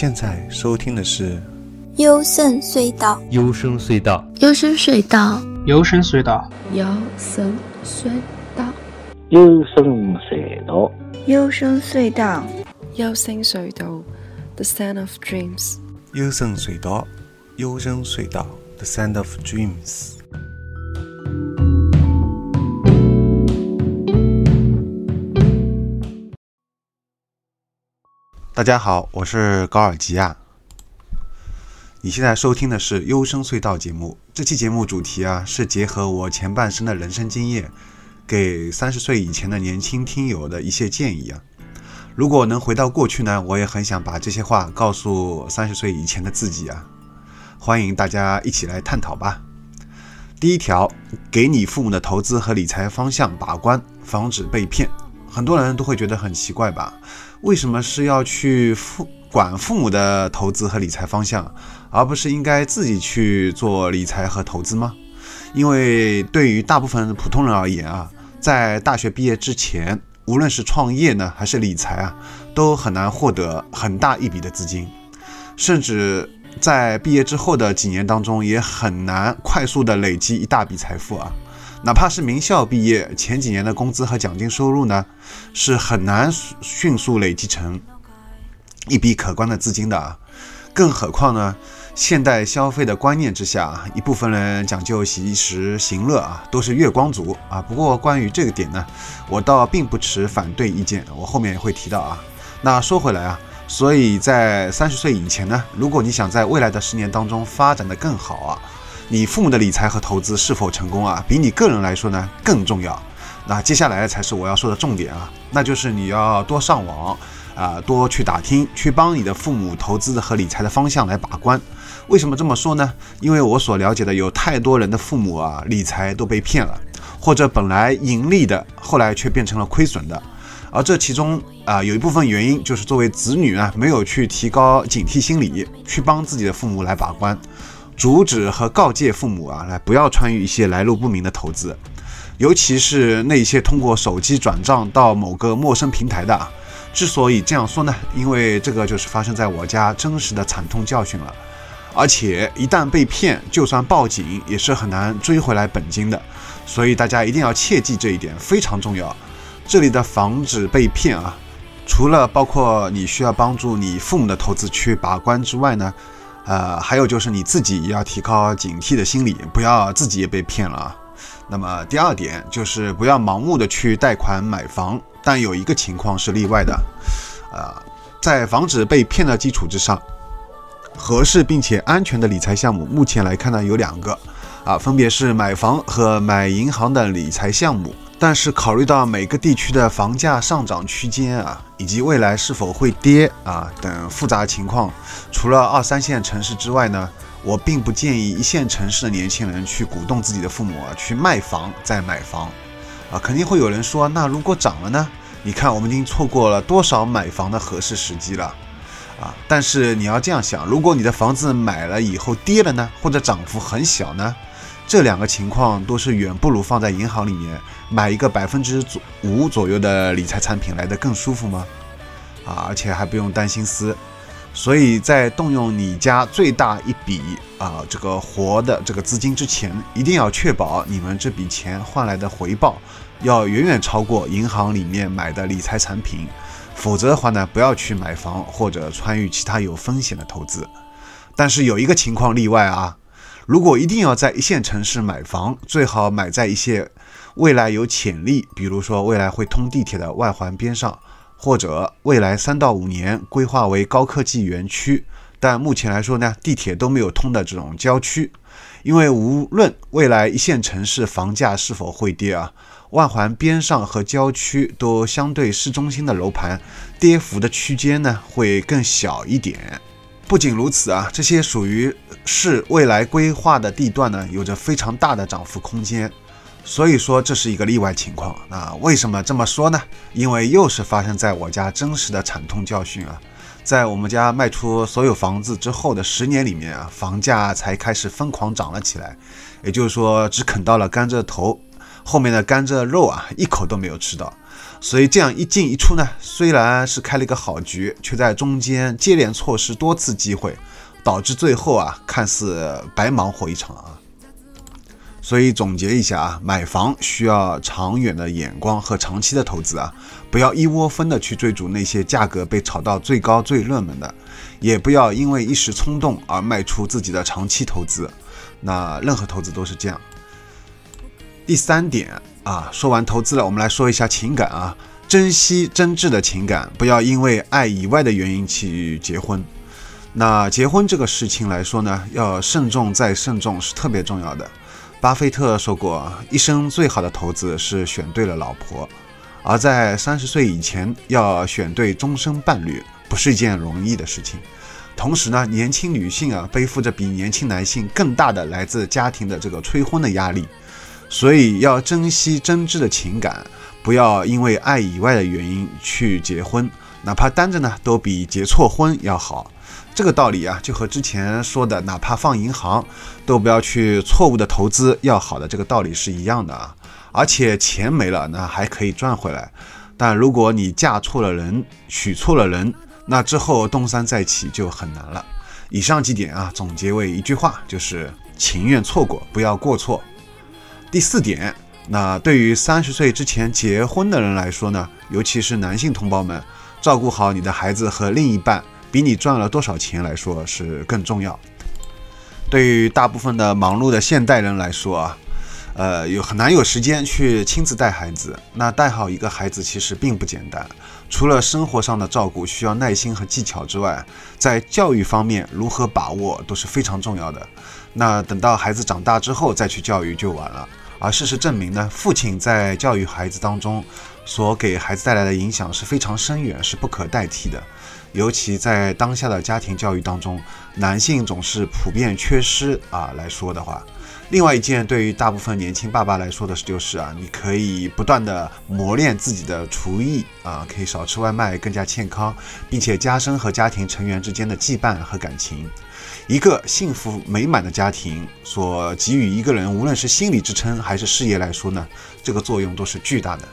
现在收听的是幽深隧道，幽深隧道，幽深隧道，幽深隧道，幽深隧道，幽深隧道，幽深隧道，幽深隧道，The Sound of Dreams，幽深隧道，幽深隧道，The Sound of Dreams。大家好，我是高尔基亚。你现在收听的是《优生隧道》节目。这期节目主题啊，是结合我前半生的人生经验，给三十岁以前的年轻听友的一些建议啊。如果能回到过去呢，我也很想把这些话告诉三十岁以前的自己啊。欢迎大家一起来探讨吧。第一条，给你父母的投资和理财方向把关，防止被骗。很多人都会觉得很奇怪吧？为什么是要去父管父母的投资和理财方向，而不是应该自己去做理财和投资吗？因为对于大部分普通人而言啊，在大学毕业之前，无论是创业呢，还是理财啊，都很难获得很大一笔的资金，甚至在毕业之后的几年当中，也很难快速的累积一大笔财富啊。哪怕是名校毕业，前几年的工资和奖金收入呢，是很难迅速累积成一笔可观的资金的啊。更何况呢，现代消费的观念之下，一部分人讲究及时行乐啊，都是月光族啊。不过关于这个点呢，我倒并不持反对意见，我后面也会提到啊。那说回来啊，所以在三十岁以前呢，如果你想在未来的十年当中发展的更好啊。你父母的理财和投资是否成功啊？比你个人来说呢更重要。那接下来才是我要说的重点啊，那就是你要多上网啊，多去打听，去帮你的父母投资和理财的方向来把关。为什么这么说呢？因为我所了解的有太多人的父母啊，理财都被骗了，或者本来盈利的，后来却变成了亏损的。而这其中啊，有一部分原因就是作为子女啊，没有去提高警惕心理，去帮自己的父母来把关。阻止和告诫父母啊，来不要参与一些来路不明的投资，尤其是那些通过手机转账到某个陌生平台的。之所以这样说呢，因为这个就是发生在我家真实的惨痛教训了。而且一旦被骗，就算报警也是很难追回来本金的。所以大家一定要切记这一点，非常重要。这里的防止被骗啊，除了包括你需要帮助你父母的投资去把关之外呢。呃，还有就是你自己要提高警惕的心理，不要自己也被骗了。那么第二点就是不要盲目的去贷款买房，但有一个情况是例外的。呃，在防止被骗的基础之上，合适并且安全的理财项目，目前来看呢有两个，啊，分别是买房和买银行的理财项目。但是考虑到每个地区的房价上涨区间啊，以及未来是否会跌啊等复杂情况，除了二三线城市之外呢，我并不建议一线城市的年轻人去鼓动自己的父母啊去卖房再买房，啊，肯定会有人说，那如果涨了呢？你看我们已经错过了多少买房的合适时机了，啊，但是你要这样想，如果你的房子买了以后跌了呢，或者涨幅很小呢？这两个情况都是远不如放在银行里面买一个百分之左五左右的理财产品来的更舒服吗？啊，而且还不用担心撕。所以在动用你家最大一笔啊这个活的这个资金之前，一定要确保你们这笔钱换来的回报要远远超过银行里面买的理财产品，否则的话呢，不要去买房或者参与其他有风险的投资。但是有一个情况例外啊。如果一定要在一线城市买房，最好买在一些未来有潜力，比如说未来会通地铁的外环边上，或者未来三到五年规划为高科技园区，但目前来说呢，地铁都没有通的这种郊区。因为无论未来一线城市房价是否会跌啊，外环边上和郊区都相对市中心的楼盘，跌幅的区间呢会更小一点。不仅如此啊，这些属于市未来规划的地段呢，有着非常大的涨幅空间，所以说这是一个例外情况。那为什么这么说呢？因为又是发生在我家真实的惨痛教训啊！在我们家卖出所有房子之后的十年里面啊，房价才开始疯狂涨了起来，也就是说只啃到了甘蔗头，后面的甘蔗肉啊一口都没有吃到。所以这样一进一出呢，虽然是开了一个好局，却在中间接连错失多次机会，导致最后啊看似白忙活一场啊。所以总结一下啊，买房需要长远的眼光和长期的投资啊，不要一窝蜂的去追逐那些价格被炒到最高最热门的，也不要因为一时冲动而卖出自己的长期投资。那任何投资都是这样。第三点啊，说完投资了，我们来说一下情感啊，珍惜真挚的情感，不要因为爱以外的原因去结婚。那结婚这个事情来说呢，要慎重再慎重是特别重要的。巴菲特说过，一生最好的投资是选对了老婆，而在三十岁以前要选对终身伴侣，不是一件容易的事情。同时呢，年轻女性啊，背负着比年轻男性更大的来自家庭的这个催婚的压力，所以要珍惜真挚的情感，不要因为爱以外的原因去结婚，哪怕单着呢，都比结错婚要好。这个道理啊，就和之前说的，哪怕放银行，都不要去错误的投资要好的这个道理是一样的啊。而且钱没了，那还可以赚回来。但如果你嫁错了人，娶错了人，那之后东山再起就很难了。以上几点啊，总结为一句话，就是情愿错过，不要过错。第四点，那对于三十岁之前结婚的人来说呢，尤其是男性同胞们，照顾好你的孩子和另一半。比你赚了多少钱来说是更重要。对于大部分的忙碌的现代人来说啊，呃，有很难有时间去亲自带孩子。那带好一个孩子其实并不简单，除了生活上的照顾需要耐心和技巧之外，在教育方面如何把握都是非常重要的。那等到孩子长大之后再去教育就晚了。而事实证明呢，父亲在教育孩子当中所给孩子带来的影响是非常深远，是不可代替的。尤其在当下的家庭教育当中，男性总是普遍缺失啊。来说的话，另外一件对于大部分年轻爸爸来说的就是啊，你可以不断的磨练自己的厨艺啊，可以少吃外卖，更加健康，并且加深和家庭成员之间的羁绊和感情。一个幸福美满的家庭所给予一个人，无论是心理支撑还是事业来说呢，这个作用都是巨大的。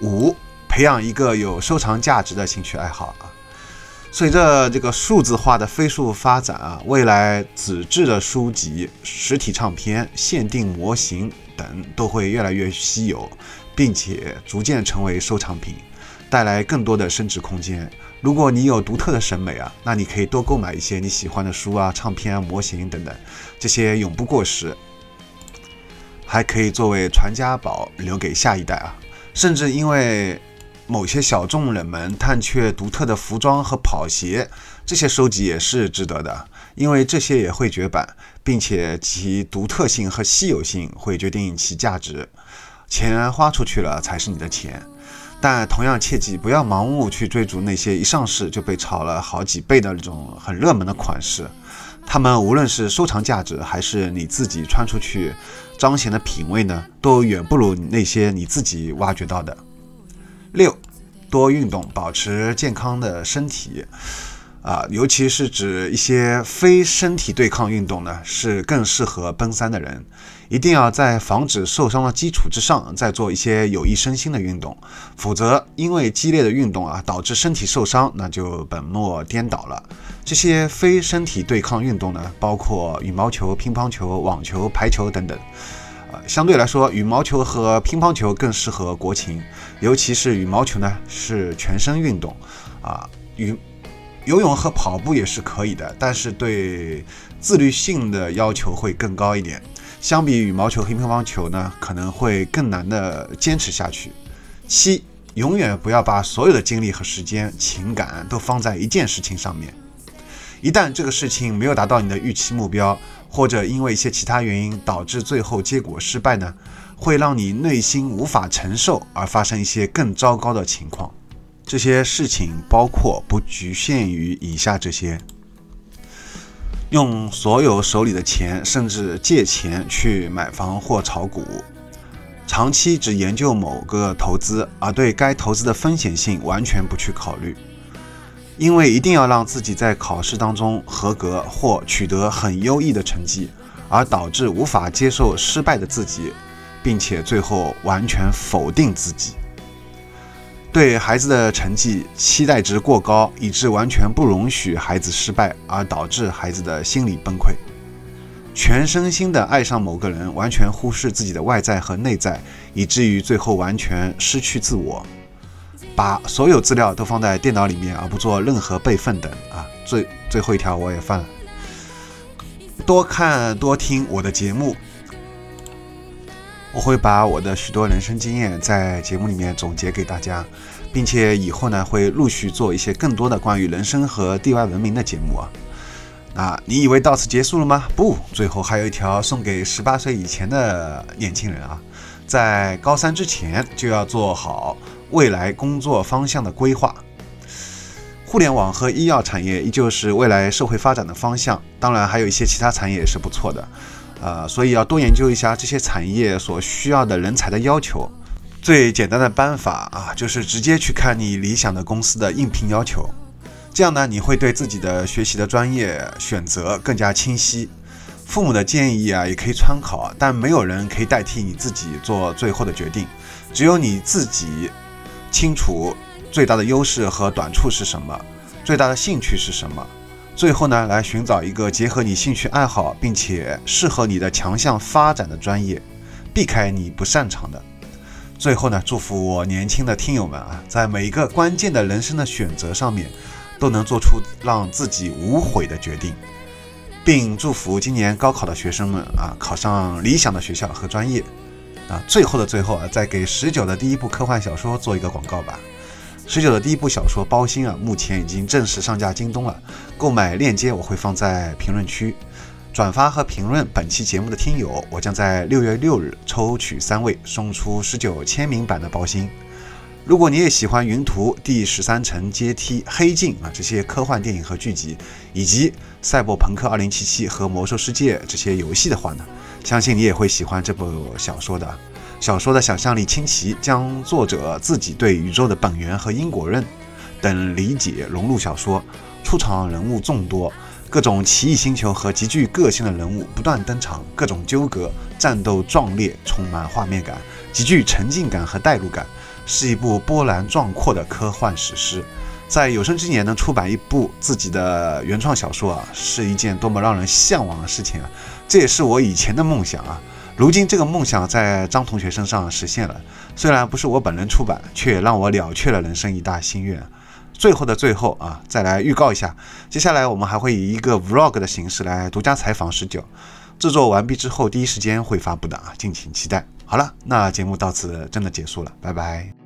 五。培养一个有收藏价值的兴趣爱好啊！随着这个数字化的飞速发展啊，未来纸质的书籍、实体唱片、限定模型等都会越来越稀有，并且逐渐成为收藏品，带来更多的升值空间。如果你有独特的审美啊，那你可以多购买一些你喜欢的书啊、唱片啊、模型等等，这些永不过时，还可以作为传家宝留给下一代啊！甚至因为某些小众人们探却独特的服装和跑鞋，这些收集也是值得的，因为这些也会绝版，并且其独特性和稀有性会决定其价值。钱花出去了才是你的钱，但同样切记不要盲目去追逐那些一上市就被炒了好几倍的那种很热门的款式，它们无论是收藏价值还是你自己穿出去彰显的品味呢，都远不如那些你自己挖掘到的。六，多运动，保持健康的身体，啊，尤其是指一些非身体对抗运动呢，是更适合奔三的人。一定要在防止受伤的基础之上，再做一些有益身心的运动，否则因为激烈的运动啊，导致身体受伤，那就本末颠倒了。这些非身体对抗运动呢，包括羽毛球、乒乓球、网球、排球等等。呃，相对来说，羽毛球和乒乓球更适合国情，尤其是羽毛球呢是全身运动，啊，羽游泳和跑步也是可以的，但是对自律性的要求会更高一点。相比羽毛球和乒乓球呢，可能会更难的坚持下去。七，永远不要把所有的精力和时间、情感都放在一件事情上面，一旦这个事情没有达到你的预期目标。或者因为一些其他原因导致最后结果失败呢，会让你内心无法承受而发生一些更糟糕的情况。这些事情包括不局限于以下这些：用所有手里的钱，甚至借钱去买房或炒股；长期只研究某个投资，而对该投资的风险性完全不去考虑。因为一定要让自己在考试当中合格或取得很优异的成绩，而导致无法接受失败的自己，并且最后完全否定自己。对孩子的成绩期待值过高，以致完全不容许孩子失败，而导致孩子的心理崩溃。全身心的爱上某个人，完全忽视自己的外在和内在，以至于最后完全失去自我。把所有资料都放在电脑里面，而不做任何备份等啊。最最后一条我也犯了。多看多听我的节目，我会把我的许多人生经验在节目里面总结给大家，并且以后呢会陆续做一些更多的关于人生和地外文明的节目啊。那你以为到此结束了吗？不，最后还有一条送给十八岁以前的年轻人啊，在高三之前就要做好未来工作方向的规划。互联网和医药产业依旧是未来社会发展的方向，当然还有一些其他产业也是不错的，呃，所以要多研究一下这些产业所需要的人才的要求。最简单的办法啊，就是直接去看你理想的公司的应聘要求，这样呢，你会对自己的学习的专业选择更加清晰。父母的建议啊，也可以参考，但没有人可以代替你自己做最后的决定，只有你自己清楚。最大的优势和短处是什么？最大的兴趣是什么？最后呢，来寻找一个结合你兴趣爱好，并且适合你的强项发展的专业，避开你不擅长的。最后呢，祝福我年轻的听友们啊，在每一个关键的人生的选择上面，都能做出让自己无悔的决定，并祝福今年高考的学生们啊，考上理想的学校和专业。啊，最后的最后啊，再给十九的第一部科幻小说做一个广告吧。十九的第一部小说《包心》啊，目前已经正式上架京东了，购买链接我会放在评论区。转发和评论本期节目的听友，我将在六月六日抽取三位送出十九签名版的《包心》。如果你也喜欢《云图》《第十三层阶梯》《黑镜》啊这些科幻电影和剧集，以及《赛博朋克2077》和《魔兽世界》这些游戏的话呢，相信你也会喜欢这部小说的。小说的想象力清奇，将作者自己对宇宙的本源和因果论等理解融入小说，出场人物众多，各种奇异星球和极具个性的人物不断登场，各种纠葛、战斗壮烈，充满画面感，极具沉浸感和代入感，是一部波澜壮阔的科幻史诗。在有生之年能出版一部自己的原创小说啊，是一件多么让人向往的事情啊！这也是我以前的梦想啊。如今这个梦想在张同学身上实现了，虽然不是我本人出版，却让我了却了人生一大心愿。最后的最后啊，再来预告一下，接下来我们还会以一个 vlog 的形式来独家采访十九，制作完毕之后第一时间会发布的啊，敬请期待。好了，那节目到此真的结束了，拜拜。